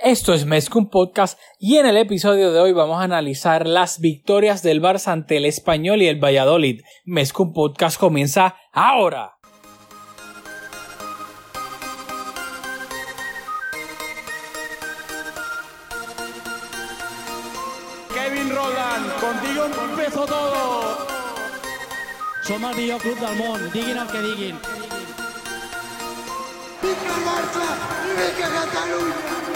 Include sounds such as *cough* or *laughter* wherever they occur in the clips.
Esto es Mezcum Podcast y en el episodio de hoy vamos a analizar las victorias del Barça ante el Español y el Valladolid. Mezcum Podcast comienza ahora. Kevin Roland, contigo empezó todo. Som el millor club del diguin el que diguin. Vinga Barça i vinga Catalunya!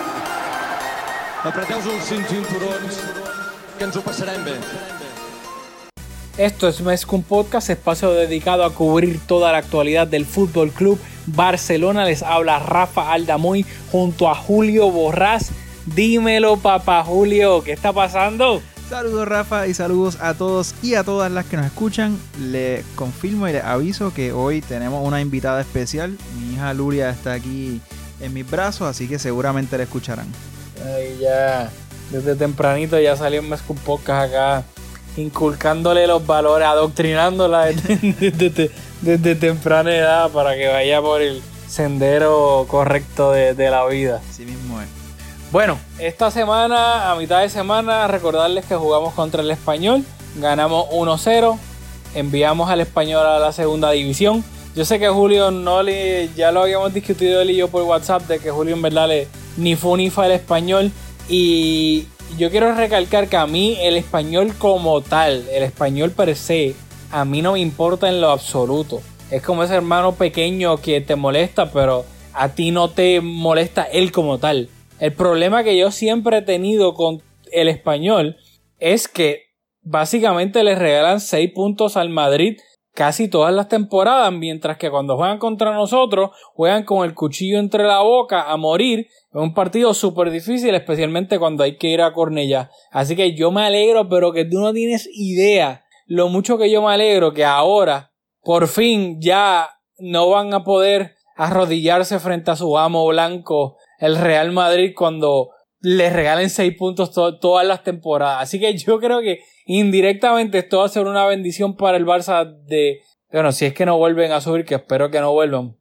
Apreteu-vos els cinc cinturons, que ens ho passarem bé. Esto es Mezcum Podcast, espacio dedicado a cubrir toda la actualidad del Fútbol Club Barcelona. Les habla Rafa Aldamuy junto a Julio Borrás. Dímelo, papá Julio, ¿qué está pasando? Saludos Rafa y saludos a todos y a todas las que nos escuchan. Les confirmo y les aviso que hoy tenemos una invitada especial. Mi hija Luria está aquí en mis brazos, así que seguramente la escucharán. Ay, ya, desde tempranito ya salió un Mezcum Podcast acá, inculcándole los valores, adoctrinándola *laughs* desde, desde- desde temprana edad para que vaya por el sendero correcto de, de la vida. Así mismo es. Bueno, esta semana, a mitad de semana, recordarles que jugamos contra el Español, ganamos 1-0, enviamos al Español a la segunda división. Yo sé que Julio no le, ya lo habíamos discutido él y yo por WhatsApp, de que Julio en verdad le, ni fue ni al Español. Y yo quiero recalcar que a mí el Español como tal, el Español per se, a mí no me importa en lo absoluto. Es como ese hermano pequeño que te molesta, pero a ti no te molesta él como tal. El problema que yo siempre he tenido con el español es que básicamente le regalan 6 puntos al Madrid casi todas las temporadas, mientras que cuando juegan contra nosotros juegan con el cuchillo entre la boca a morir. Es un partido súper difícil, especialmente cuando hay que ir a Cornellá. Así que yo me alegro, pero que tú no tienes idea lo mucho que yo me alegro que ahora, por fin, ya no van a poder arrodillarse frente a su amo blanco, el Real Madrid, cuando les regalen seis puntos to- todas las temporadas. Así que yo creo que indirectamente esto va a ser una bendición para el Barça de, bueno, si es que no vuelven a subir, que espero que no vuelvan.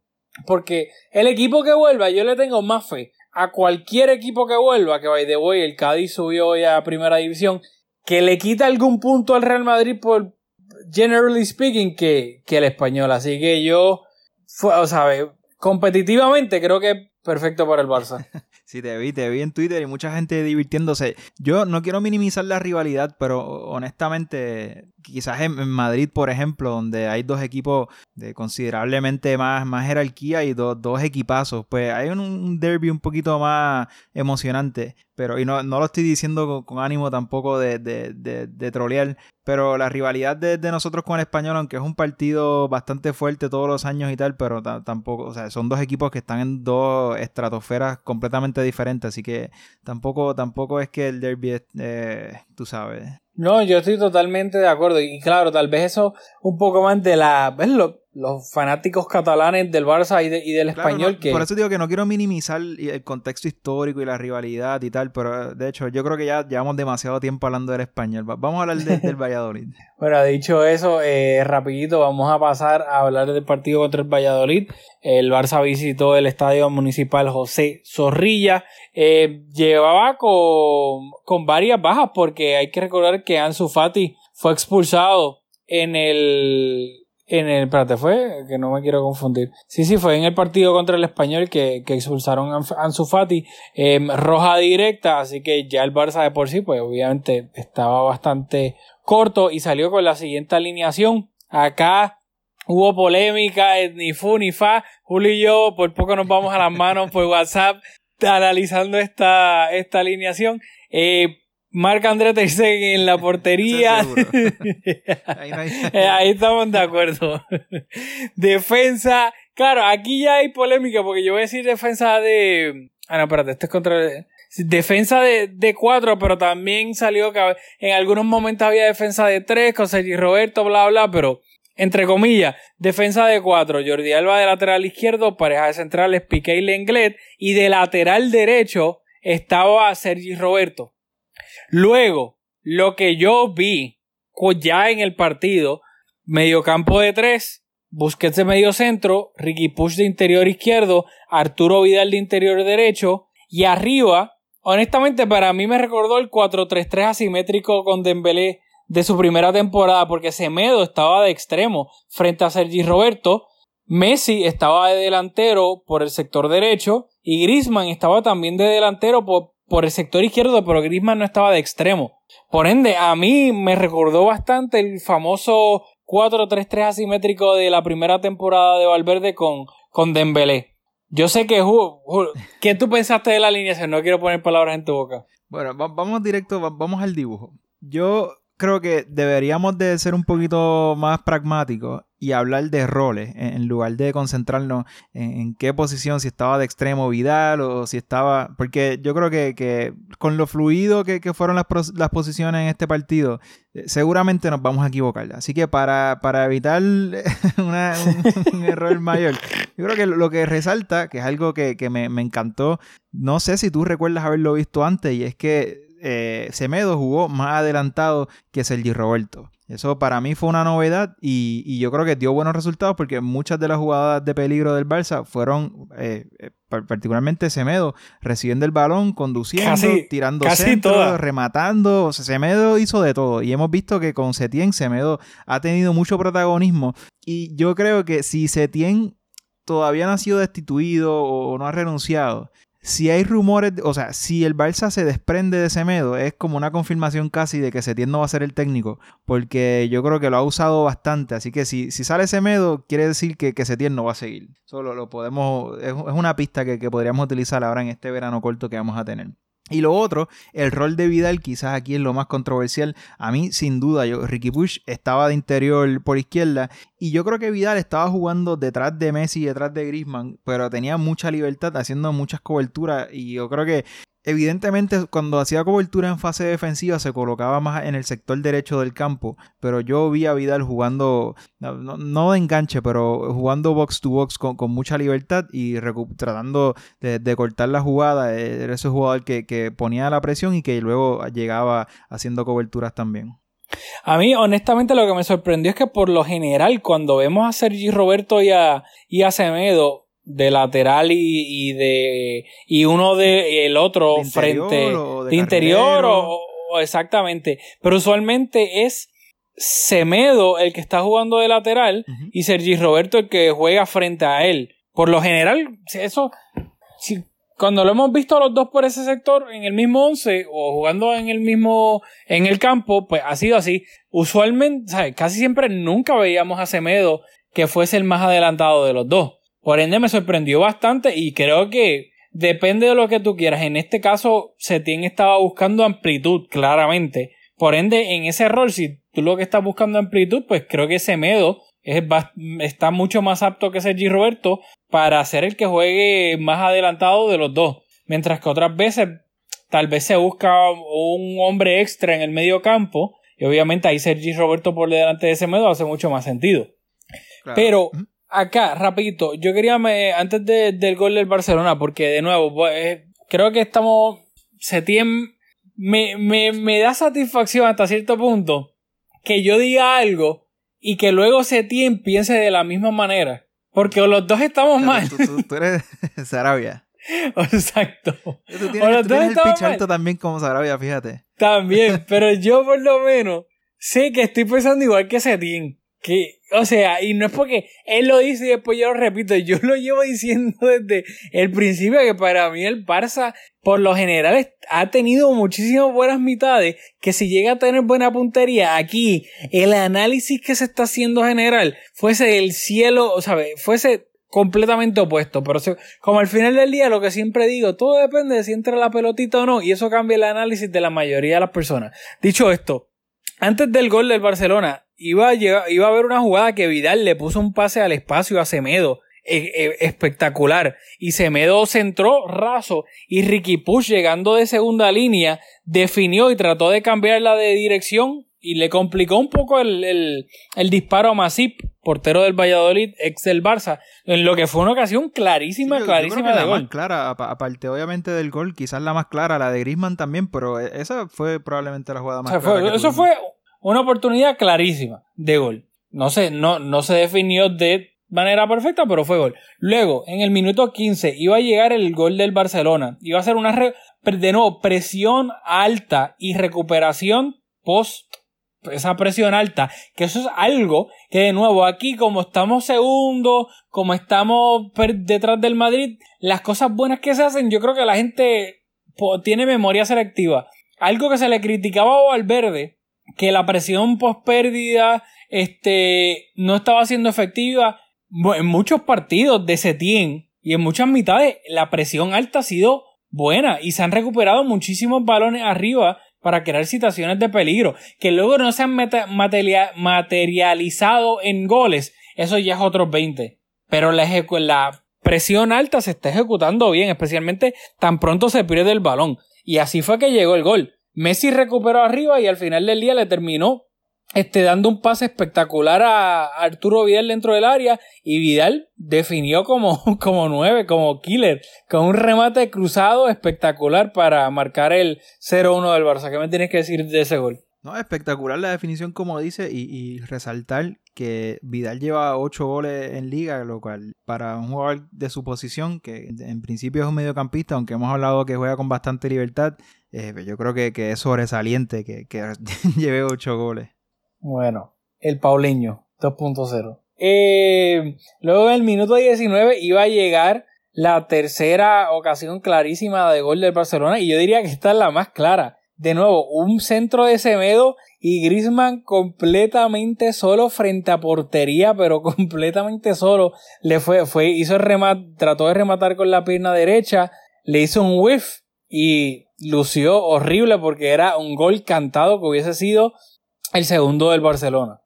Porque el equipo que vuelva, yo le tengo más fe a cualquier equipo que vuelva, que by the way, el Cádiz subió hoy a primera división, que le quita algún punto al Real Madrid por generally speaking que, que el español. Así que yo, o sea, competitivamente creo que es perfecto para el Barça. *laughs* Sí, te vi, te vi en Twitter y mucha gente divirtiéndose. Yo no quiero minimizar la rivalidad, pero honestamente, quizás en, Madrid, por ejemplo, donde hay dos equipos de considerablemente más, más jerarquía y do- dos equipazos, pues hay un, un derby un poquito más emocionante. Pero, y no, no lo estoy diciendo con, ánimo tampoco de, de, de, de trolear, pero la rivalidad de, nosotros con el español, aunque es un partido bastante fuerte todos los años y tal, pero ta- tampoco, o sea, son dos equipos que están en dos estratosferas completamente diferentes, así que tampoco, tampoco es que el derby es, eh, tú sabes. No, yo estoy totalmente de acuerdo. Y claro, tal vez eso un poco más de la. Los fanáticos catalanes del Barça y, de- y del Claro, español no, que. Por eso digo que no quiero minimizar el contexto histórico y la rivalidad y tal, pero de hecho yo creo que ya llevamos demasiado tiempo hablando del español. Va- Vamos a hablar de- del Valladolid. *laughs* Bueno, dicho eso, eh, rapidito vamos a pasar a hablar del partido contra el Valladolid. El Barça visitó el estadio municipal José Zorrilla. Eh, llevaba con, con varias bajas porque hay que recordar que Ansu Fati fue expulsado en el... En el, espérate, fue, que no me quiero confundir. Sí, sí, fue en el partido contra el español que, que expulsaron a Ansu Fati. eh, roja directa, así que ya el Barça de por sí, pues obviamente estaba bastante corto y salió con la siguiente alineación. Acá hubo polémica, eh, ni fu ni fa. Julio y yo por poco nos vamos a las manos por WhatsApp analizando esta, esta alineación. Eh, Marc André Ter Stegen en la portería. *laughs* Ahí no hay- Eh, ahí estamos de acuerdo. defensa. Claro, aquí ya hay polémica porque yo voy a decir defensa de. Ah, no, espérate, este es contra. Defensa de, de cuatro, pero también salió que en algunos momentos había defensa de tres con Sergi Roberto, bla, bla, pero entre comillas, defensa de cuatro. Jordi Alba de lateral izquierdo, pareja de centrales Piqué y Lenglet, y de lateral derecho estaba Sergi Roberto. Luego, lo que yo vi ya en el partido, mediocampo de tres, Busquets de medio centro, Ricky Push de interior izquierdo, Arturo Vidal de interior derecho, y arriba honestamente para mí me recordó el 4-3-3 asimétrico con Dembélé de su primera temporada porque Semedo estaba de extremo frente a Sergi Roberto, Messi estaba de delantero por el sector derecho y Griezmann estaba también de delantero por, por el sector izquierdo, pero Griezmann no estaba de extremo. Por ende, a mí me recordó bastante el famoso 4-3-3 asimétrico de la primera temporada de Valverde con, con Dembélé. Yo sé que... ¿Qué tú pensaste de la alineación? No quiero poner palabras en tu boca. Bueno, vamos directo, vamos al dibujo. Yo creo que deberíamos de ser un poquito más pragmáticos y hablar de roles en lugar de concentrarnos en, qué posición, si estaba de extremo Vidal o si estaba... Porque yo creo que, con lo fluido que, fueron las, posiciones en este partido, eh, seguramente nos vamos a equivocar. Así que para, evitar *laughs* un, error mayor, yo creo que lo que resalta, que es algo que, me, me encantó, no sé si tú recuerdas haberlo visto antes, y es que eh, Semedo jugó más adelantado que Sergi Roberto. Eso para mí fue una novedad y, yo creo que dio buenos resultados porque muchas de las jugadas de peligro del Barça fueron, eh, eh, particularmente Semedo, recibiendo el balón, conduciendo, tirando centros, rematando. O Semedo hizo de todo y hemos visto que con Setien Semedo ha tenido mucho protagonismo y yo creo que si Setien todavía no ha sido destituido o no ha renunciado, si hay rumores, o sea, si el Barça se desprende de Semedo, es como una confirmación casi de que Setién no va a ser el técnico, porque yo creo que lo ha usado bastante, así que si, si sale Semedo, quiere decir que, que Setién no va a seguir. Solo lo podemos, es, una pista que, que podríamos utilizar ahora en este verano corto que vamos a tener. Y lo otro, el rol de Vidal, quizás aquí es lo más controversial. A mí, sin duda, yo, Ricky Bush estaba de interior por izquierda. Y yo creo que Vidal estaba jugando detrás de Messi y detrás de Griezmann, pero tenía mucha libertad haciendo muchas coberturas. Y yo creo que Evidentemente, cuando hacía cobertura en fase defensiva se colocaba más en el sector derecho del campo, pero yo vi a Vidal jugando, no, de enganche, pero jugando box to box con, mucha libertad y tratando de, cortar la jugada. Era ese jugador que, que ponía la presión y que luego llegaba haciendo coberturas también. A mí, honestamente, lo que me sorprendió es que por lo general, cuando vemos a Sergi Roberto y a, y a Semedo, de lateral y, de y uno de el otro frente de, interior o, exactamente. Pero usualmente es Semedo el que está jugando de lateral y Sergi Roberto el que juega frente a él. Por lo general eso si, cuando lo hemos visto a los dos por ese sector en el mismo once o jugando en el mismo en el campo pues ha sido así. Usualmente ¿sabes? casi siempre nunca veíamos a Semedo que fuese el más adelantado de los dos por ende me sorprendió bastante y creo que depende de lo que tú quieras. En este caso, Setien estaba buscando amplitud, claramente. Por ende, en ese rol, si tú lo que estás buscando amplitud, pues creo que Semedo es, está mucho más apto que Sergi Roberto para ser el que juegue más adelantado de los dos. Mientras que otras veces tal vez se busca un hombre extra en el medio campo y obviamente ahí Sergi Roberto por delante de Semedo hace mucho más sentido. Pero acá, rapidito, yo quería, antes del gol del Barcelona, porque de nuevo, pues, eh, creo que estamos, Setien me, me, me da satisfacción hasta cierto punto que yo diga algo y que luego Setien piense de la misma manera. Porque los dos estamos mal. Tú, eres *laughs* Sarabia. *laughs* Exacto. Tú tienes, el pitch alto también como Sarabia, fíjate. También, *laughs* pero yo por lo menos sé que estoy pensando igual que Setien. Que, o sea, y no es porque él lo dice y después yo lo repito, yo lo llevo diciendo *laughs* desde el principio que para mí el Barça, por lo general, ha tenido muchísimas buenas mitades, que si llega a tener buena puntería, aquí el análisis que se está haciendo general fuese el cielo, o sea, fuese completamente opuesto, pero como al final del día lo que siempre digo, todo depende de si entra la pelotita o no, y eso cambia el análisis de la mayoría de las personas. Dicho esto, antes del gol del Barcelona, iba a, iba a haber una jugada que Vidal le puso un pase al espacio a Semedo. E, e, espectacular. Y Semedo centró raso. Y Ricky Push, llegando de segunda línea, definió y trató de cambiarla de dirección. Y le complicó un poco el, disparo a Masip, portero del Valladolid, ex del Barça, en lo que fue una ocasión clarísima, clarísima de la gol. Más clara, aparte obviamente del gol, quizás la más clara, la de Grisman también, pero e, esa fue probablemente la jugada más clara. eso fue una oportunidad clarísima de gol. No sé, no, no se definió de, manera perfecta, pero fue gol. Luego, en el minuto 15, iba a llegar el gol del Barcelona. Iba a ser una, de nuevo, presión alta y recuperación post esa presión alta, que eso es algo que de nuevo aquí como estamos segundos, como estamos detrás del Madrid, las cosas buenas que se hacen, yo creo que la gente tiene memoria selectiva. Algo que se le criticaba a Valverde, que la presión post pérdida este, no estaba siendo efectiva. En muchos partidos de Setien y en muchas mitades la presión alta ha sido buena y se han recuperado muchísimos balones arriba para crear situaciones de peligro que luego no se han materializado en goles. Eso ya es otros 20. Pero la, la presión alta se está ejecutando bien, especialmente tan pronto se pierde el balón. Y así fue que llegó el gol. Messi recuperó arriba y al final del día le terminó este, dando un pase espectacular a Arturo Vidal dentro del área y Vidal definió como, *laughs* como nueve, como killer, con un remate cruzado espectacular para marcar el 0-1 del Barça. ¿Qué me tienes que decir de ese gol? No, espectacular la definición como dice y, y resaltar que Vidal lleva ocho goles en liga, lo cual para un jugador de su posición, que en principio es un mediocampista, aunque hemos hablado que juega con bastante libertad, eh, yo creo que, que, es sobresaliente que, que *laughs* lleve ocho goles. Bueno, el Pauleño 2.0. Eh, luego en el minuto 19 iba a llegar la tercera ocasión clarísima de gol del Barcelona y yo diría que esta es la más clara. De nuevo, un centro de Semedo y Grisman completamente solo frente a portería, pero *laughs* completamente solo. Le fue, fue, hizo el remate, trató de rematar con la pierna derecha, le hizo un whiff y lució horrible porque era un gol cantado que hubiese sido el segundo del Barcelona.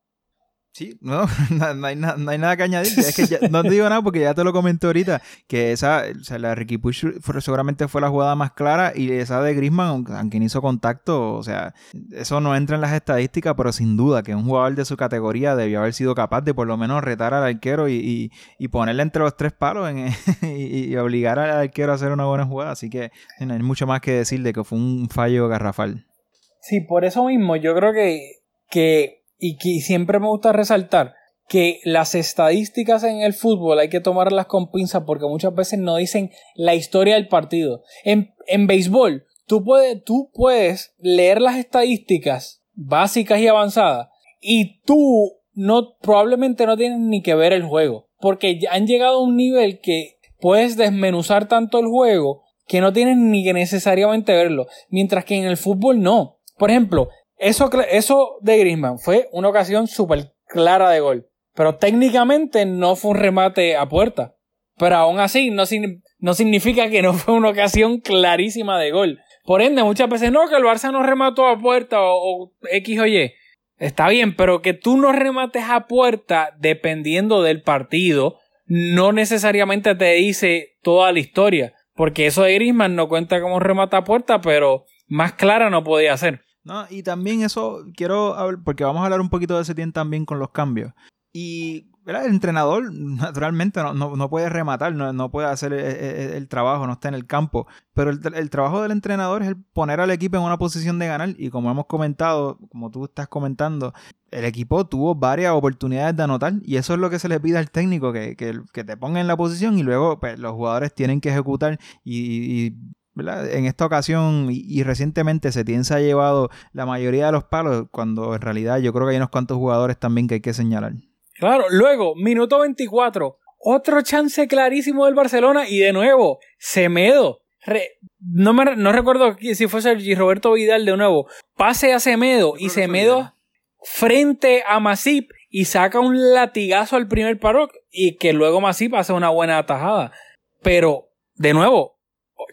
Sí, no, *laughs* no, hay, no hay, nada que añadir. Es que no te digo nada porque ya te lo comenté ahorita. Que esa, o sea, la Ricky Push seguramente fue la jugada más clara. Y esa de Grisman, aunque no hizo contacto, o sea, eso no entra en las estadísticas, pero sin duda que un jugador de su categoría debió haber sido capaz de por lo menos retar al arquero y, y, ponerle entre los tres palos *laughs* y, obligar al arquero a hacer una buena jugada. Así que no hay mucho más que decir de que fue un fallo garrafal. Sí, por eso mismo yo creo que que, y que siempre me gusta resaltar, que las estadísticas en el fútbol hay que tomarlas con pinzas porque muchas veces no dicen la historia del partido. En, en béisbol, tú puedes, tú puedes leer las estadísticas básicas y avanzadas y tú no, probablemente no tienes ni que ver el juego porque han llegado a un nivel que puedes desmenuzar tanto el juego que no tienes ni que necesariamente verlo. Mientras que en el fútbol no. Por ejemplo, eso, eso de Griezmann fue una ocasión súper clara de gol. Pero técnicamente no fue un remate a puerta. Pero aún así no, no significa que no fue una ocasión clarísima de gol. Por ende, muchas veces no, que el Barça no remató a puerta o, X o Y. Está bien, pero que tú no remates a puerta dependiendo del partido, no necesariamente te dice toda la historia. Porque eso de Griezmann no cuenta como remata a puerta, pero más clara no podía ser. No, y también eso quiero hablar, porque vamos a hablar un poquito de ese tiempo también con los cambios. Y el entrenador *laughs* naturalmente no, no, puede rematar, no, no puede hacer el, trabajo, no está en el campo. Pero el, el, trabajo del entrenador es el poner al equipo en una posición de ganar. Y como hemos comentado, como tú estás comentando, el equipo tuvo varias oportunidades de anotar. Y eso es lo que se le pide al técnico, que, que, que te ponga en la posición y luego pues, los jugadores tienen que ejecutar y, y en esta ocasión y, recientemente Setién se ha llevado la mayoría de los palos, cuando en realidad yo creo que hay unos cuantos jugadores también que hay que señalar. Claro, luego, minuto 24, otro chance clarísimo del Barcelona y de nuevo, Semedo. no, me, no recuerdo si fue Sergi Roberto Vidal de nuevo. Pase a Semedo y Semedo frente a Masip y saca un latigazo al primer paro y que luego Masip hace una buena atajada. Pero, de nuevo,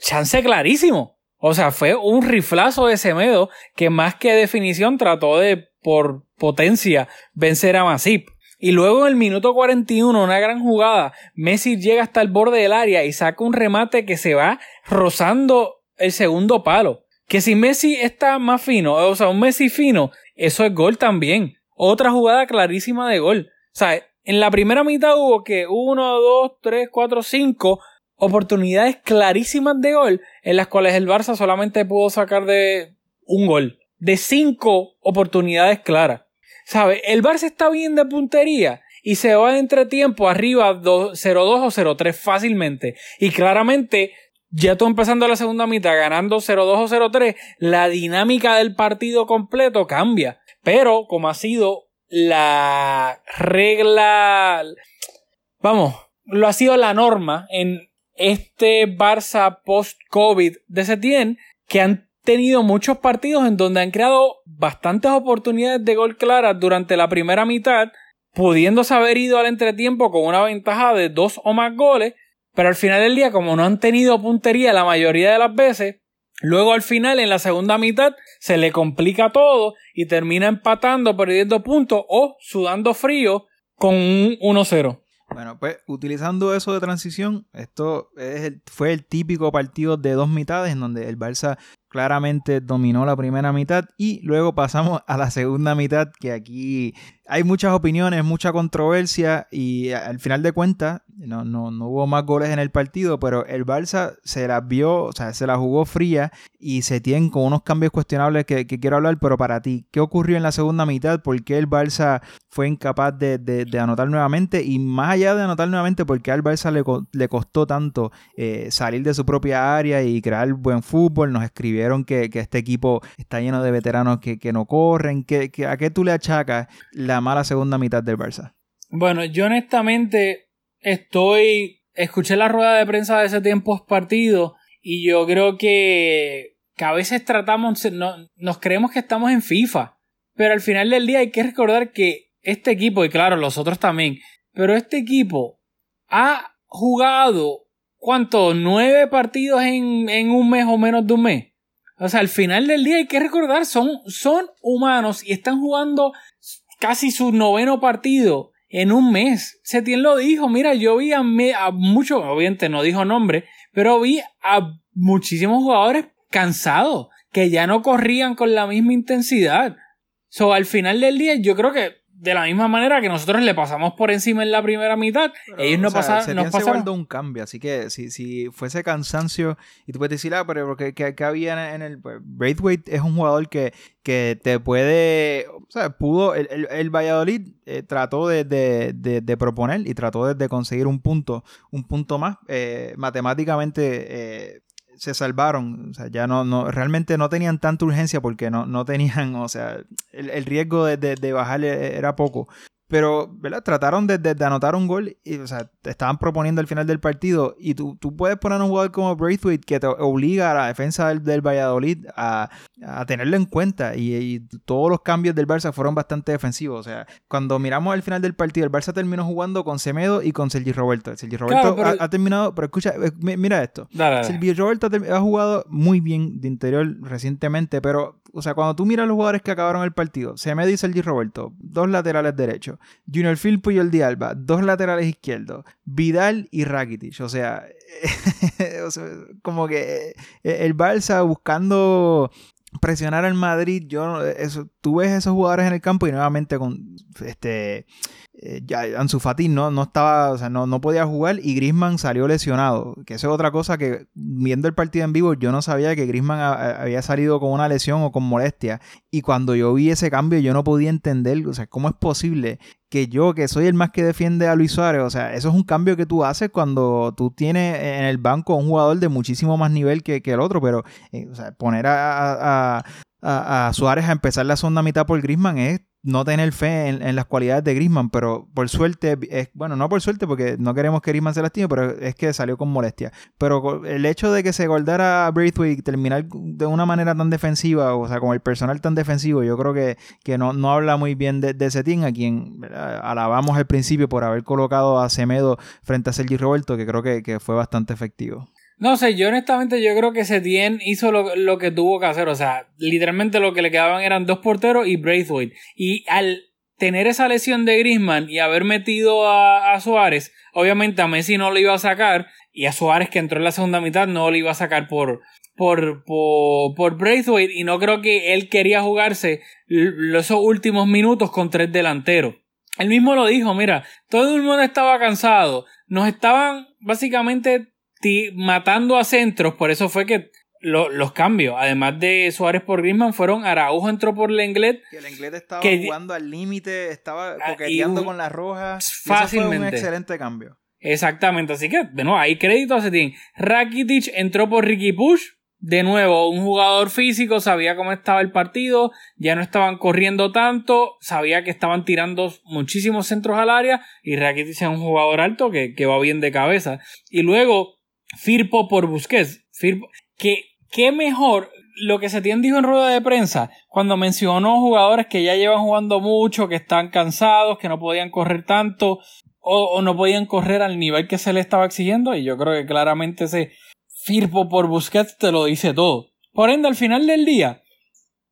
chance clarísimo. O sea, fue un riflazo de Semedo que más que definición trató de, por potencia, vencer a Masip. Y luego en el minuto 41, una gran jugada, Messi llega hasta el borde del área y saca un remate que se va rozando el segundo palo. Que si Messi está más fino, o sea, un Messi fino, eso es gol también. Otra jugada clarísima de gol. O sea, en la primera mitad hubo que 1, 2, 3, 4, 5 oportunidades clarísimas de gol en las cuales el Barça solamente pudo sacar de un gol. De cinco oportunidades claras. ¿Sabe? El Barça está bien de puntería y se va de entretiempo arriba 0-2 o 0-3 fácilmente. Y claramente, ya tú empezando la segunda mitad ganando 0-2 o 0-3, la dinámica del partido completo cambia. Pero como ha sido la regla, vamos, lo ha sido la norma en este Barça post-COVID de Setien, que han tenido muchos partidos en donde han creado bastantes oportunidades de gol claras durante la primera mitad, pudiéndose haber ido al entretiempo con una ventaja de dos o más goles, pero al final del día, como no han tenido puntería la mayoría de las veces, luego al final, en la segunda mitad, se le complica todo y termina empatando, perdiendo puntos o sudando frío con un 1-0. Bueno, pues utilizando eso de transición, esto es fue el típico partido de dos mitades en donde el Barça claramente dominó la primera mitad y luego pasamos a la segunda mitad que aquí hay muchas opiniones, mucha controversia y al final de cuentas no, no, no, hubo más goles en el partido, pero el Barça se las vio, o sea, se la jugó fría y se tienen con unos cambios cuestionables que, quiero hablar, pero para ti, ¿qué ocurrió en la segunda mitad? ¿Por qué el Barça fue incapaz de, anotar nuevamente? Y más allá de anotar nuevamente, ¿por qué al Barça le, le costó tanto eh, salir de su propia área y crear buen fútbol? Nos escribieron que, este equipo está lleno de veteranos que, no corren. que ¿A qué tú le achacas la mala segunda mitad del Barça? Bueno, yo honestamente estoy. Escuché la rueda de prensa de ese tiempo partido y yo creo que, que a veces tratamos, nos creemos que estamos en FIFA, pero al final del día hay que recordar que este equipo, y claro, los otros también, pero este equipo ha jugado, ¿cuánto? ¿Nueve partidos en, en un mes o menos de un mes? O sea, al final del día hay que recordar, son, son humanos y están jugando casi su noveno partido en un mes. Setién lo dijo, mira, yo vi a, a muchos, obviamente no dijo nombre, pero vi a muchísimos jugadores cansados, que ya no corrían con la misma intensidad. So, al final del día, yo creo que de la misma manera que nosotros le pasamos por encima en la primera mitad, ellos no pasaron. Nos pasaron un cambio, así que si, si fuese cansancio, y tú puedes decir, ah, pero ¿qué, había en el. Pues, Braithwaite es un jugador que, que te puede. O sea, pudo. El, el, Valladolid eh, trató de, de, proponer y trató de, conseguir un punto, un punto más. Eh, matemáticamente. Eh, se salvaron, o sea, ya no, no, realmente no tenían tanta urgencia porque no, no tenían, o sea, el, el riesgo de bajar era poco. Pero, ¿verdad? Trataron de, anotar un gol y, o sea, te estaban proponiendo al final del partido. Y tú, tú puedes poner un jugador como Braithwaite que te obliga a la defensa del, del Valladolid a, a, tenerlo en cuenta. Y, todos los cambios del Barça fueron bastante defensivos. O sea, cuando miramos al final del partido, el Barça terminó jugando con Semedo y con Sergi Roberto. Sergi Roberto ha, terminado, pero escucha, eh, mira esto. Sergi Roberto ha, jugado muy bien de interior recientemente, pero, o sea, cuando tú miras los jugadores que acabaron el partido, Semedo y Sergi Roberto, dos laterales derechos. Junior Filpo y el Dialba, dos laterales izquierdos, Vidal y Rakitic. O sea, *laughs* como que eh, el Barça buscando presionar al Madrid, yo eso, tú ves esos jugadores en el campo y nuevamente con este eh, ya Ansu Fati no, no estaba, o sea, no, no podía jugar y Grisman salió lesionado, que eso es otra cosa que viendo el partido en vivo yo no sabía que Grisman había salido con una lesión o con molestia. Y cuando yo vi ese cambio yo no podía entender, o sea, cómo es posible que yo, que soy el más que defiende a Luis Suárez, o sea, eso es un cambio que tú haces cuando tú tienes en el banco un jugador de muchísimo más nivel que, el otro, pero eh, o sea, poner a, a, a, Suárez a empezar la segunda mitad por Grisman es no tener fe en, las cualidades de Grisman, pero por suerte, es, bueno, no por suerte porque no queremos que Grisman se lastime, pero es que salió con molestia. Pero el hecho de que se guardara a Braithwaite terminar de una manera tan defensiva, o sea, con el personal tan defensivo, yo creo que, que no, no habla muy bien de, de a quien alabamos al principio por haber colocado a Semedo frente a Sergi Roberto, que creo que, que fue bastante efectivo. No sé, yo honestamente yo creo que Setien hizo lo, que tuvo que hacer. O sea, literalmente lo que le quedaban eran dos porteros y Braithwaite. Y al tener esa lesión de Griezmann y haber metido a, Suárez, obviamente a Messi no lo iba a sacar. Y a Suárez que entró en la segunda mitad no lo iba a sacar por, por, por, por Braithwaite. Y no creo que él quería jugarse esos últimos minutos con tres delanteros. Él mismo lo dijo, mira, todo el mundo estaba cansado. Nos estaban básicamente matando a centros, por eso fue que lo- los cambios. Además de Suárez por Griezmann, fueron Araujo entró por Lenglet. Que el inglés estaba Que- jugando al límite, estaba Ah, y coqueteando con las rojas. Eso fue un Fácilmente. excelente cambio. Exactamente, así que, de nuevo, hay crédito a team. Rakitic entró por Ricky Push. De nuevo, un jugador físico, sabía cómo estaba el partido, ya no estaban corriendo tanto, sabía que estaban tirando muchísimos centros al área y Rakitic es un jugador alto que, que va bien de cabeza. Y luego, Firpo por Busquets. Firpo, que, qué mejor lo que Setién dijo en rueda de prensa cuando mencionó jugadores que ya llevan jugando mucho, que están cansados, que no podían correr tanto o, no podían correr al nivel que se le estaba exigiendo y yo creo que claramente ese Firpo por Busquets te lo dice todo. Por ende, al final del día,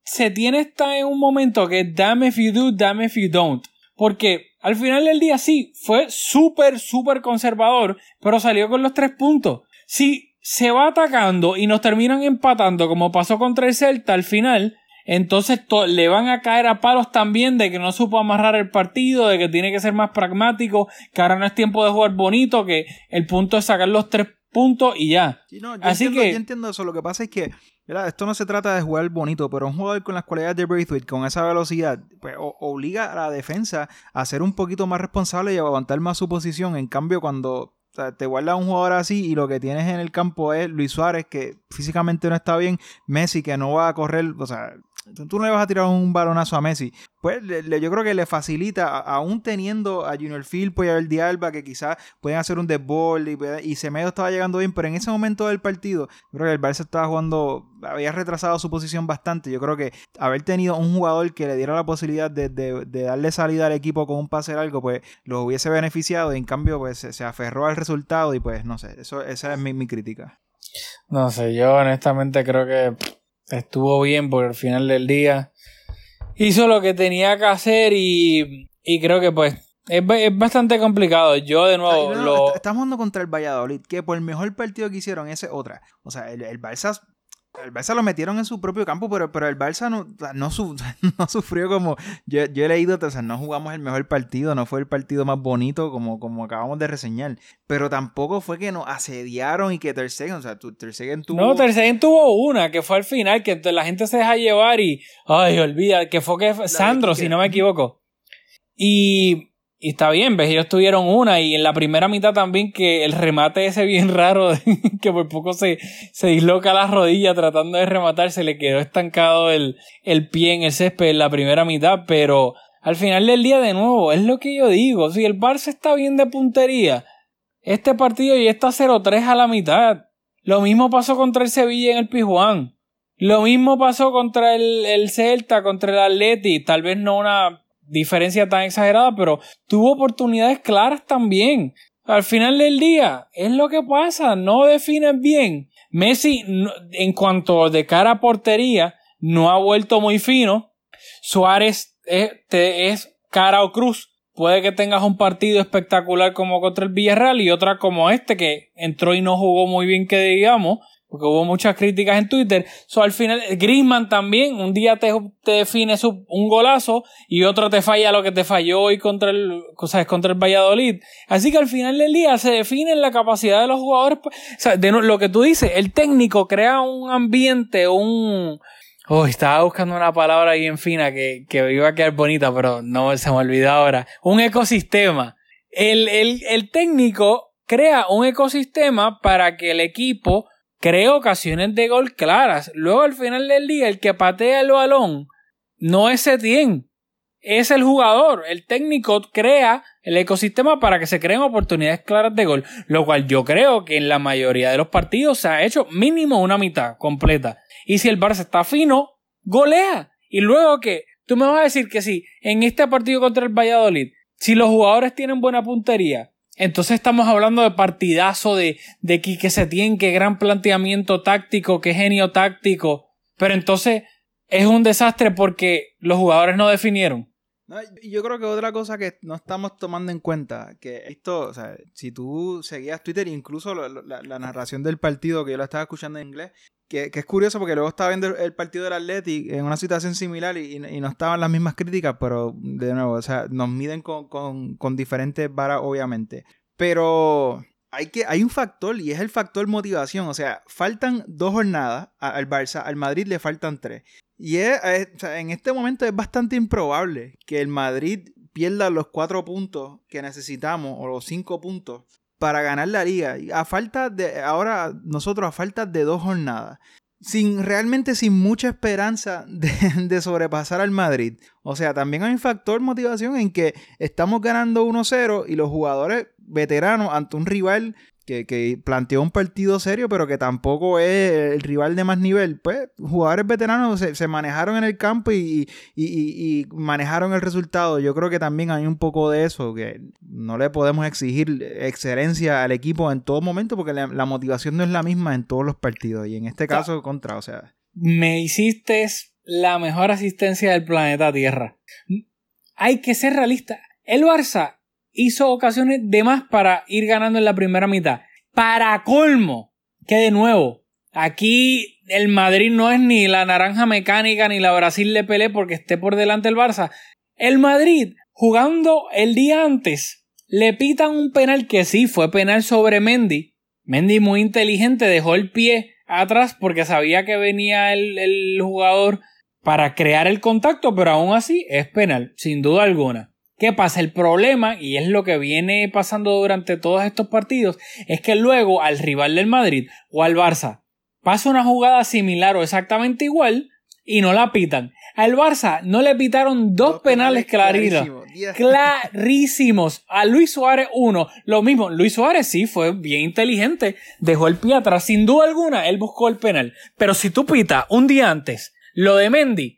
Setién está en un momento que damn if you do, damn if you don't. Porque al final del día sí, fue súper, súper conservador, pero salió con los tres puntos. Si se va atacando y nos terminan empatando como pasó contra el Celta al final, entonces to- le van a caer a palos también de que no supo amarrar el partido, de que tiene que ser más pragmático, que ahora no es tiempo de jugar bonito, que el punto es sacar los tres puntos y ya. Sí, no, yo, Así entiendo, que- yo entiendo eso. Lo que pasa es que ¿verdad? esto no se trata de jugar bonito, pero un jugador con las cualidades de Braithwaite, con esa velocidad, pues obliga a la defensa a ser un poquito más responsable y a aguantar más su posición. En cambio, cuando o sea, te guarda un jugador así y lo que tienes en el campo es Luis Suárez, que físicamente no está bien, Messi, que no va a correr, o sea, tú no le vas a tirar un balonazo a Messi. Pues le- yo creo que le facilita, aún teniendo a Junior Firpo y a Verdi Alba, que quizás pueden hacer un desborde y, y Semedo estaba llegando bien, pero en ese momento del partido, yo creo que el Barça estaba jugando, había retrasado su posición bastante. Yo creo que haber tenido un jugador que le diera la posibilidad de, de- darle salida al equipo con un pase largo, pues lo hubiese beneficiado y en cambio pues se, se aferró al resultado y pues no sé, eso, esa es mi, mi crítica. No sé, yo honestamente creo que estuvo bien porque al final del día hizo lo que tenía que hacer y, y creo que pues es, es bastante complicado. Yo de y nuevo no, lo... Estamos jugando contra el Valladolid, que por el mejor partido que hicieron, ese es otra. O sea, el, el Barça. El Barça lo metieron en su propio campo, pero, pero el Barça no, no, su- *laughs* no sufrió como. Yo, yo he leído, o sea, no jugamos el mejor partido, no fue el partido más bonito como, como acabamos de reseñar. Pero tampoco fue que nos asediaron y que Ter Stegen, o sea, Ter Stegen tuvo. No, Ter Stegen tuvo una que fue al final, que la gente se deja llevar y. Ay, olvida, que fue que Sandro, Quique. si no me equivoco. Y, y está bien, ves, ellos tuvieron una y en la primera mitad también que el remate ese bien *laughs* raro, que por poco se, se disloca la rodilla tratando de rematar, se le quedó estancado el, el pie en el césped en la primera mitad, pero al final del día de nuevo, es lo que yo digo, si el Barça está bien de puntería, este partido ya está 0-3 a la mitad. Lo mismo pasó contra el Sevilla en el Pijuán. Lo mismo pasó contra el, el Celta, contra el Atleti. Tal vez no una diferencia tan exagerada, pero tuvo oportunidades claras también. Al final del día, es lo que pasa. No definen bien. Messi, en cuanto de cara a portería, no ha vuelto muy fino. Suárez es, te- es cara o cruz. Puede que tengas un partido espectacular como contra el Villarreal y otra como este que entró y no jugó muy bien que digamos, porque hubo muchas críticas en Twitter. So, al final, Griezmann también, un día te, te define su- un golazo y otro te falla lo que te falló hoy contra el, sea, contra el Valladolid. Así que al final del día se define la capacidad de los jugadores. O sea, de lo que tú dices, el técnico crea un ambiente, un, Oh, estaba buscando una palabra bien fina que, que iba a quedar bonita, pero no se me olvidó ahora. Un ecosistema. El, el, el técnico crea un ecosistema para que el equipo cree ocasiones de gol claras. Luego, al final del día, el que patea el balón no es Setien, es el jugador. El técnico crea el ecosistema para que se creen oportunidades claras de gol. Lo cual yo creo que en la mayoría de los partidos se ha hecho mínimo una mitad completa. Y si el Barça está fino, golea. Y luego que tú me vas a decir que si en este partido contra el Valladolid, si los jugadores tienen buena puntería, entonces estamos hablando de partidazo de, de Quique Setién, qué gran planteamiento táctico, qué genio táctico. Pero entonces es un desastre porque los jugadores no definieron. Yo creo que otra cosa que no estamos tomando en cuenta, que esto, o sea, si tú seguías Twitter, incluso la, la narración del partido, que yo la estaba escuchando en inglés, que, es curioso porque luego estaba viendo el partido del Atleti en una situación similar y, no estaban las mismas críticas, pero de nuevo, o sea, nos miden con, diferentes varas, obviamente. Pero hay, que, hay un factor y es el factor motivación. O sea, faltan dos jornadas al Barça, al Madrid le faltan tres. Y en este momento es bastante improbable que el Madrid pierda los cuatro puntos que necesitamos o los cinco puntos para ganar la liga. A falta de, ahora nosotros a falta de dos jornadas, sin realmente sin mucha esperanza de, *laughs* de, sobrepasar al Madrid. O sea, también hay un factor motivación en que estamos ganando 1-0 y los jugadores veteranos ante un rival que, planteó un partido serio, pero que tampoco es el rival de más nivel. Pues jugadores veteranos se, manejaron en el campo y, manejaron el resultado. Yo creo que también hay un poco de eso, que no le podemos exigir excelencia al equipo en todo momento, porque la, motivación no es la misma en todos los partidos. Y en este caso, contra, o sea. Me hiciste la mejor asistencia del planeta Tierra. Hay que ser realista. El Barça hizo ocasiones de más para ir ganando en la primera mitad. Para colmo, que de nuevo, aquí el Madrid no es ni la naranja mecánica ni la Brasil le Pelé porque esté por delante el Barça. El Madrid, jugando el día antes, le pitan un penal que sí fue penal sobre Mendy. Mendy muy inteligente dejó el pie atrás porque sabía que venía el, el jugador para crear el contacto, pero aún así es penal, sin duda alguna. ¿Qué pasa? El problema, y es lo que viene pasando durante todos estos partidos, es que luego al rival del Madrid o al Barça pasa una jugada similar o exactamente igual y no la pitan. Al Barça no le pitaron dos, penales, clarísimos. Clarísimos. A Luis Suárez uno. Lo mismo, Luis Suárez sí fue bien inteligente. Dejó el pie atrás. Sin duda alguna, él buscó el penal. Pero si tú pitas un día antes lo de Mendy,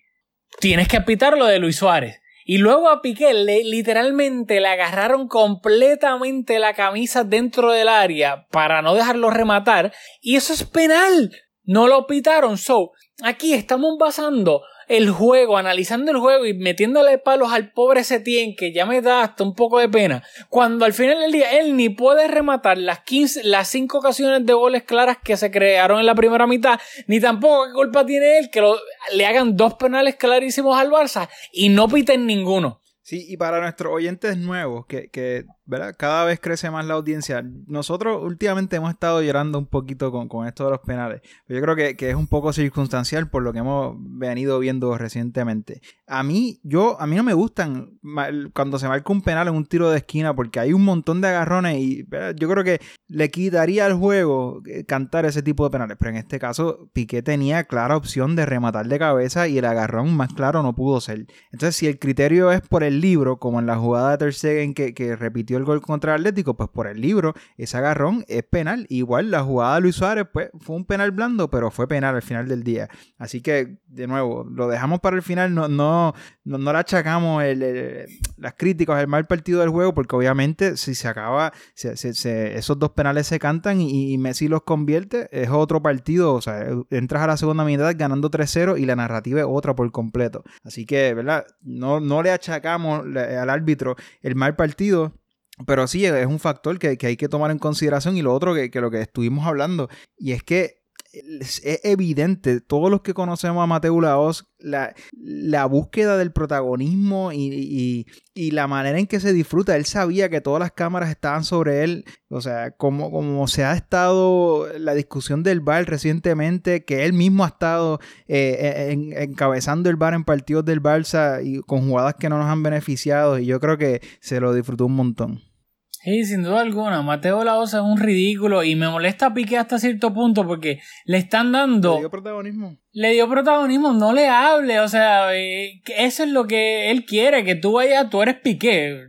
tienes que pitar lo de Luis Suárez. Y luego a Piqué le, literalmente le agarraron completamente la camisa dentro del área para no dejarlo rematar. Y eso es penal. No lo pitaron. So, aquí estamos basando el juego, analizando el juego y metiéndole palos al pobre Setien, que ya me da hasta un poco de pena, cuando al final del día él ni puede rematar las 15, las 5 ocasiones de goles claras que se crearon en la primera mitad, ni tampoco qué culpa tiene él que le hagan dos penales clarísimos al Barça y no piten ninguno. Sí, y para nuestros oyentes nuevos, que, que ¿verdad? cada vez crece más la audiencia, nosotros últimamente hemos estado llorando un poquito con, con esto de los penales. Yo creo que, que, es un poco circunstancial por lo que hemos venido viendo recientemente. A mí, yo, a mí no me gustan cuando se marca un penal en un tiro de esquina porque hay un montón de agarrones y yo creo que le quitaría al juego eh, cantar ese tipo de penales. Pero en este caso, Piqué tenía clara opción de rematar de cabeza y el agarrón más claro no pudo ser. Entonces, si el criterio es por el libro, como en la jugada de Ter Stegen que, que, repitió el gol contra el Atlético, pues por el libro, ese agarrón es penal. Igual la jugada de Luis Suárez, pues fue un penal blando, pero fue penal al final del día. Así que, de nuevo, lo dejamos para el final, no, no, no, le achacamos las críticas, el mal partido del juego, porque obviamente si se acaba, esos dos penales se cantan y, Messi los convierte, es otro partido, o sea, entras a la segunda mitad ganando 3-0 y la narrativa es otra por completo. Así que, ¿verdad? No, no le achacamos al árbitro el mal partido. Pero sí, es un factor que, hay que tomar en consideración. Y lo otro que, que lo que estuvimos hablando, y es que es evidente, todos los que conocemos a Mateo Laos, la, la búsqueda del protagonismo y, la manera en que se disfruta. Él sabía que todas las cámaras estaban sobre él. O sea, como, como se ha estado la discusión del bar recientemente, que él mismo ha estado eh, encabezando el bar en partidos del Barça y con jugadas que no nos han beneficiado. Y yo creo que se lo disfrutó un montón. Sí, sin duda alguna. Mateo Laosa es un ridículo y me molesta a Piqué hasta cierto punto porque le están dando. Le dio protagonismo. Le dio protagonismo, no le hable. O sea, eh, eso es lo que él quiere, que tú vayas, tú eres Piqué,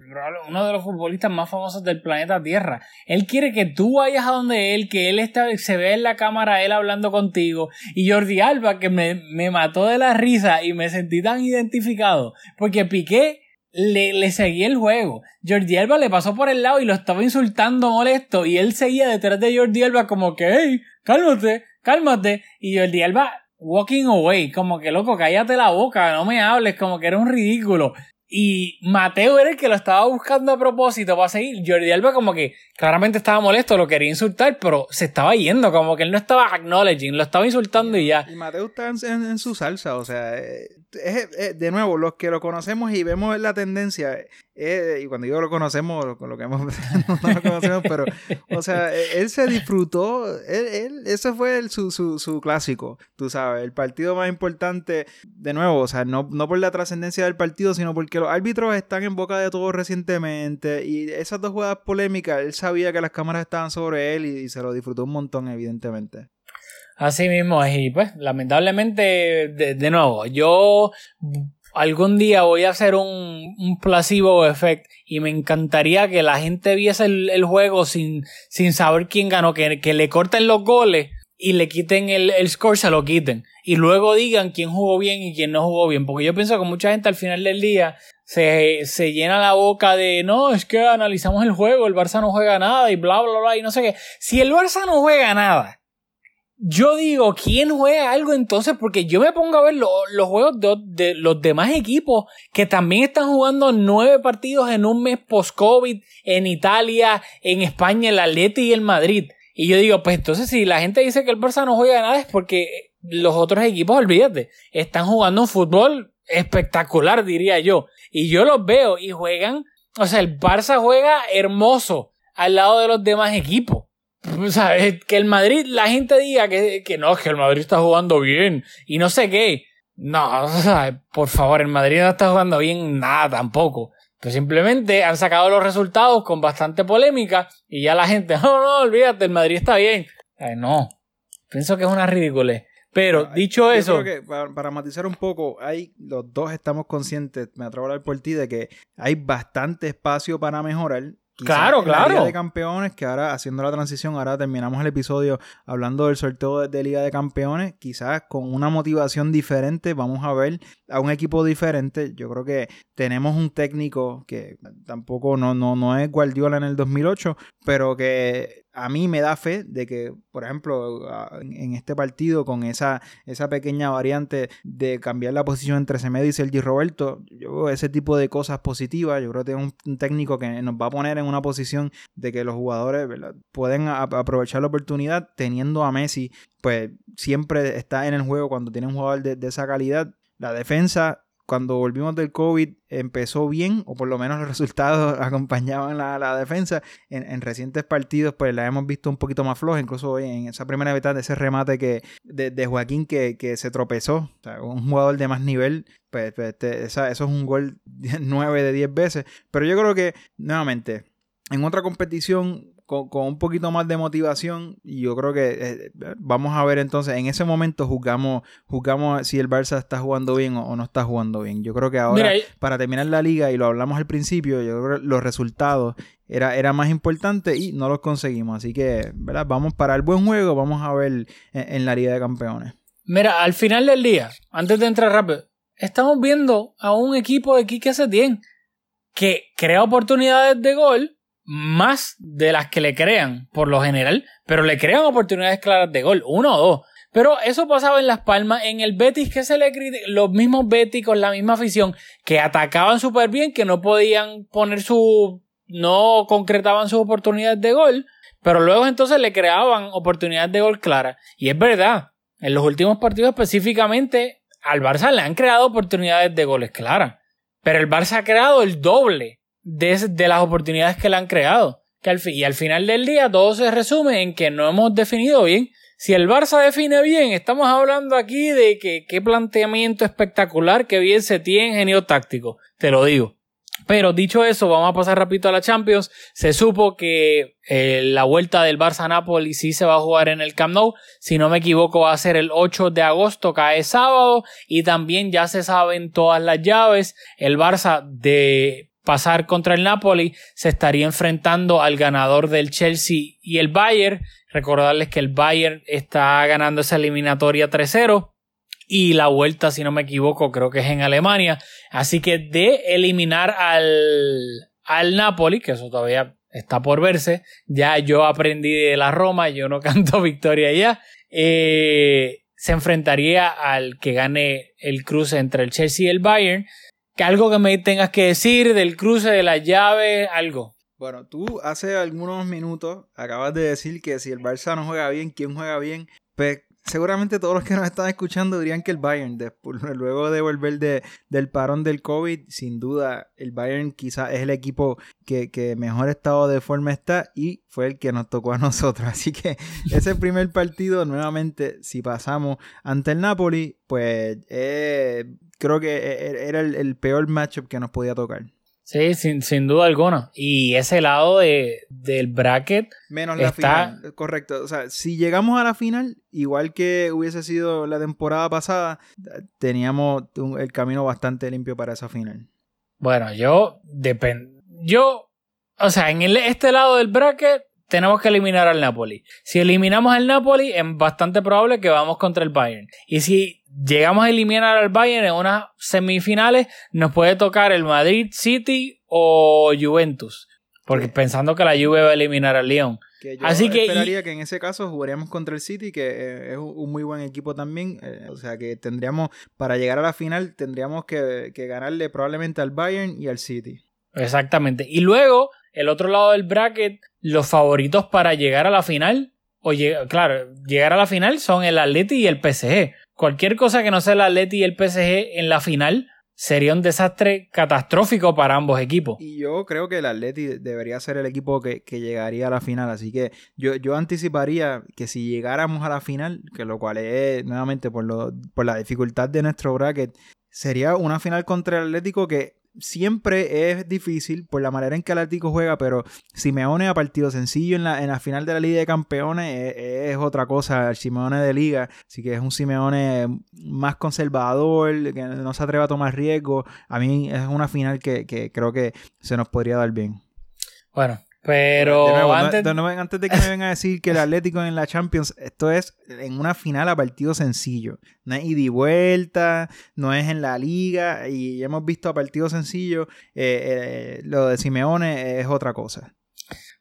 uno de los futbolistas más famosos del planeta Tierra. Él quiere que tú vayas a donde él, que él está, se vea en la cámara él hablando contigo. Y Jordi Alba, que me, me mató de la risa y me sentí tan identificado, porque Piqué le, le seguía el juego. Jordi Alba le pasó por el lado y lo estaba insultando molesto y él seguía detrás de Jordi Alba como que, hey, cálmate, cálmate. Y Jordi Alba walking away, como que loco, cállate la boca, no me hables, como que era un ridículo. Y Mateo era el que lo estaba buscando a propósito para seguir. Jordi Alba como que claramente estaba molesto, lo quería insultar, pero se estaba yendo, como que él no estaba acknowledging, lo estaba insultando y ya. Y Mateo está en, su salsa, o sea, eh, es- de nuevo, los que lo conocemos y vemos la tendencia, eh, y cuando digo lo conocemos, lo, lo que hemos, *laughs* no lo conocemos, pero, o sea, eh, él se disfrutó, él, él- ese fue el- su, su, su clásico, tú sabes, el partido más importante, de nuevo, o sea, no, no por la trascendencia del partido, sino porque los árbitros están en boca de todos recientemente, y esas dos jugadas polémicas, él sabía que las cámaras estaban sobre él y, se lo disfrutó un montón, evidentemente. Así mismo y pues lamentablemente, de, de nuevo, yo algún día voy a hacer un, un placebo effect y me encantaría que la gente viese el, el juego sin, sin saber quién ganó, que, que le corten los goles y le quiten el, el score, se lo quiten. Y luego digan quién jugó bien y quién no jugó bien. Porque yo pienso que mucha gente al final del día se, se llena la boca de no, es que analizamos el juego, el Barça no juega nada y bla, bla, bla, y no sé qué. Si el Barça no juega nada, yo digo, ¿quién juega algo entonces? Porque yo me pongo a ver lo- los juegos de, de los demás equipos que también están jugando nueve partidos en un mes post-COVID en Italia, en España, el Atleti y el Madrid. Y yo digo, pues entonces si la gente dice que el Barça no juega nada es porque los otros equipos, olvídate, están jugando un fútbol espectacular, diría yo. Y yo los veo y juegan, o sea, el Barça juega hermoso al lado de los demás equipos. O sea, que el Madrid, la gente diga que, que no, que el Madrid está jugando bien y no sé qué. No, o sea, por favor, el Madrid no está jugando bien nada tampoco. Pues simplemente han sacado los resultados con bastante polémica y ya la gente, *laughs* no, no, olvídate, el Madrid está bien. Ay, no, pienso que es una ridícula. Pero dicho Yo eso, creo que para, para matizar un poco, hay, los dos estamos conscientes, me atrevo a hablar por ti, de que hay bastante espacio para mejorar. Quizás Claro, claro. Liga de Campeones, que ahora haciendo la transición, ahora terminamos el episodio hablando del sorteo de, de Liga de Campeones, quizás con una motivación diferente, vamos a ver a un equipo diferente. Yo creo que tenemos un técnico que tampoco no, no, no es Guardiola en el 2008, pero que a mí me da fe de que, por ejemplo, en este partido con esa, esa pequeña variante de cambiar la posición entre Semedo y Sergi Roberto, yo veo ese tipo de cosas positivas. Yo creo que es un, técnico que nos va a poner en una posición de que los jugadores pueden aprovechar la oportunidad teniendo a Messi, pues siempre está en el juego cuando tiene un jugador de esa calidad. La defensa cuando volvimos del COVID empezó bien, o por lo menos los *laughs* resultados acompañaban la, la defensa. En, en recientes partidos, pues la hemos visto un poquito más floja, incluso hoy en esa primera mitad de ese remate que, de, de Joaquín que, que se tropezó. Un jugador de más nivel, pues, pues, este, esa- eso es un gol *laughs* 9 de 10 veces. Pero yo creo que, nuevamente, en otra competición con, con un poquito más de motivación, y yo creo que eh, vamos a ver entonces, en ese momento juzgamos, juzgamos si el Barça está jugando bien o, o no está jugando bien. Yo creo que ahora, Mira, para terminar la liga, y lo hablamos al principio, yo creo que los resultados era, era más importante y no los conseguimos. Así que, ¿verdad? Vamos para el buen juego, vamos a ver en, en la Liga de Campeones. mira, al final del día, antes de entrar rápido, estamos viendo a un equipo de Quique Setién que crea oportunidades de gol más de las que le crean por lo general, pero le crean oportunidades claras de gol, uno o dos. Pero eso pasaba en Las Palmas, en el Betis que se le criti- los mismos Betis con la misma afición que atacaban súper bien, que no podían poner su, no concretaban sus oportunidades de gol, pero luego entonces le creaban oportunidades de gol claras. Y es verdad, en los últimos partidos específicamente al Barça le han creado oportunidades de goles claras, pero el Barça ha creado el doble de, de las oportunidades que le han creado. Que al y al final del día todo se resume en que no hemos definido bien. Si el Barça define bien, estamos hablando aquí de que qué planteamiento espectacular, que bien se tiene genio táctico, te lo digo. Pero dicho eso, vamos a pasar rapidito a la Champions. Se supo que eh, la vuelta del Barça a Napoli sí se va a jugar en el Camp Nou. Si no me equivoco, va a ser el 8 de agosto, cae sábado. Y también ya se saben todas las llaves. El Barça de pasar contra el Napoli se estaría enfrentando al ganador del Chelsea y el Bayern. Recordarles que el Bayern está ganando esa eliminatoria 3-0 y la vuelta, si no me equivoco, creo que es en Alemania. Así que de eliminar al, al Napoli, que eso todavía está por verse, ya yo aprendí de la Roma, yo no *laughs* canto victoria ya, eh, se enfrentaría al que gane el cruce entre el Chelsea y el Bayern. Que algo que me tengas que decir del cruce de las llaves, algo. Bueno, tú hace algunos minutos acabas de decir que si el Barça no juega bien, ¿quién juega bien? Pues seguramente todos los que nos están escuchando dirían que el Bayern, después, *laughs* luego de volver de, del parón del COVID, sin duda el Bayern quizás es el equipo que, que, mejor estado de forma está y fue el que nos tocó a *laughs* nosotros. Así que ese primer partido, nuevamente, si pasamos ante el Napoli, pues eh, creo que e, e, era el, el peor matchup que nos podía tocar. Sí, sin, sin duda alguna. Y ese lado de, del bracket. Menos la está... final. Correcto. O sea, si llegamos a la final, igual que hubiese sido la temporada pasada, teníamos un, el camino bastante limpio para esa final. Bueno, yo depende. Yo, o sea, en el, este lado del bracket tenemos que eliminar al Napoli. Si eliminamos al Napoli, es bastante probable que vamos contra el Bayern. Y si llegamos a eliminar al Bayern en unas semifinales, nos puede tocar el Madrid City o Juventus. Porque pensando que la Juve va a eliminar al Lyon. Que yo Así que esperaría que en ese caso jugaríamos contra el City, que eh, es un muy buen equipo también. Eh, o sea que tendríamos, para llegar a la final, tendríamos que, que ganarle probablemente al Bayern y al City. Exactamente. Y luego, el otro lado del bracket, los favoritos para llegar a la final, o claro, llegar a la final son el Atleti y el PSG. Cualquier cosa que no sea el Atleti y el PSG en la final sería un desastre catastrófico para ambos equipos. Y yo creo que el Atleti debería ser el equipo que, que llegaría a la final. Así que yo, yo, anticiparía que si llegáramos a la final, que lo cual es nuevamente por, lo, por la dificultad de nuestro bracket, sería una final contra el Atlético que siempre es difícil por la manera en que el Atlético juega, pero Simeone a partido sencillo en la, en la final de la Liga de Campeones es, es, otra cosa, el Simeone de Liga, así que es un Simeone más conservador, que no se atreve a tomar riesgos. A mí es una final que, que creo que se nos podría dar bien. Bueno, pero de nuevo, antes... No, de nuevo, antes de que me vengan a decir que el Atlético en la Champions, esto es en una final a partido sencillo. No es ida y vuelta, no es en la liga. Y hemos visto a partido sencillo. Eh, eh, lo de Simeone es otra cosa.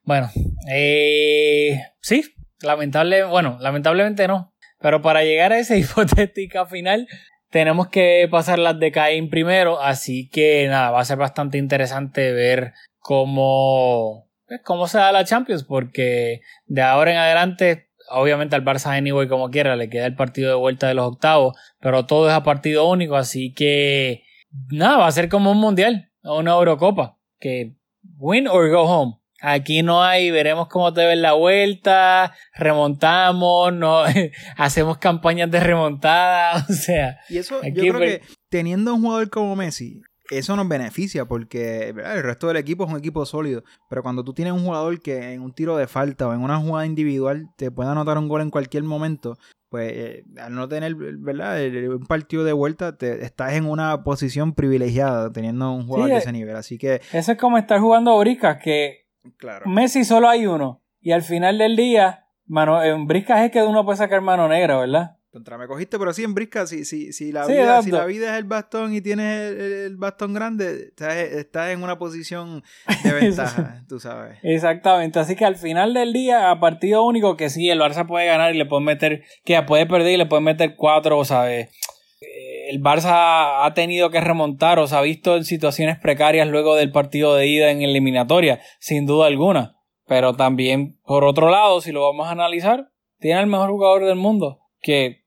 Bueno, eh, sí, lamentable, bueno, lamentablemente no. Pero para llegar a esa *laughs* hipotética final, tenemos que pasar las de Caín primero. Así que nada, va a ser bastante interesante ver cómo cómo se da la Champions, porque de ahora en adelante, obviamente al Barça anyway como quiera, le queda el partido de vuelta de los octavos, pero todo es a partido único, así que nada, va a ser como un mundial, o una Eurocopa, que win or go home. Aquí no hay, veremos cómo te ven la vuelta, remontamos, no, *laughs* hacemos campañas de remontada, *laughs* o sea. Y eso, yo creo que teniendo un jugador como Messi, eso nos beneficia porque ¿verdad? el resto del equipo es un equipo sólido. Pero cuando tú tienes un jugador que en un tiro de falta o en una jugada individual te puede anotar un gol en cualquier momento, pues eh, al no tener ¿verdad? un partido de vuelta, te, estás en una posición privilegiada teniendo un jugador sí, de ese nivel. Así que. Eso es como estar jugando a Briscas, que claro. Messi solo hay uno. Y al final del día, mano, en Briscas es que uno puede sacar mano negra, ¿verdad? Contra me cogiste, pero sí en brisca, si, si, si, la, sí, vida, si la vida es el bastón y tienes el, el bastón grande, estás, estás, en una posición de *laughs* ventaja, tú sabes. Exactamente, así que al final del día, a partido único, que sí, el Barça puede ganar y le puede meter, que puede perder y le puede meter cuatro, ¿sabes? El Barça ha tenido que remontar o se ha visto en situaciones precarias luego del partido de ida en eliminatoria, sin duda alguna. Pero también, por otro lado, si lo vamos a analizar, tiene el mejor jugador del mundo, que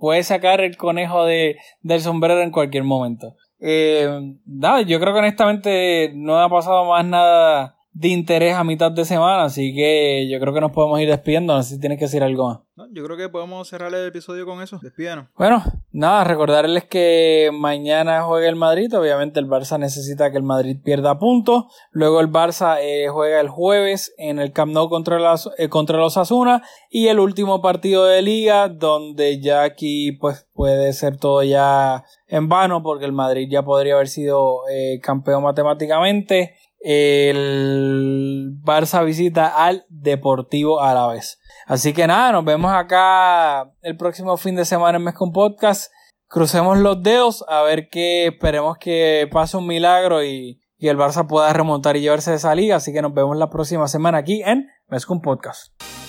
puede sacar el conejo de, del sombrero en cualquier momento. Eh, nada, yo creo que honestamente no ha pasado más nada de interés a mitad de semana, así que yo creo que nos podemos ir despidiendo. No sé si tienes que decir algo más. No, yo creo que podemos cerrar el episodio con eso. Despídanos. Bueno, nada, recordarles que mañana juega el Madrid. Obviamente el Barça necesita que el Madrid pierda puntos. Luego el Barça eh, juega el jueves en el Camp Nou contra, eh, contra los Asuna. Y el último partido de liga, donde ya aquí pues puede ser todo ya en vano, porque el Madrid ya podría haber sido eh, campeón matemáticamente el Barça visita al Deportivo a la vez. Así que nada, nos vemos acá el próximo fin de semana en Mezcon Podcast. Crucemos los dedos a ver que esperemos que pase un milagro y, y el Barça pueda remontar y llevarse de esa liga. Así que nos vemos la próxima semana aquí en Mezcon Podcast.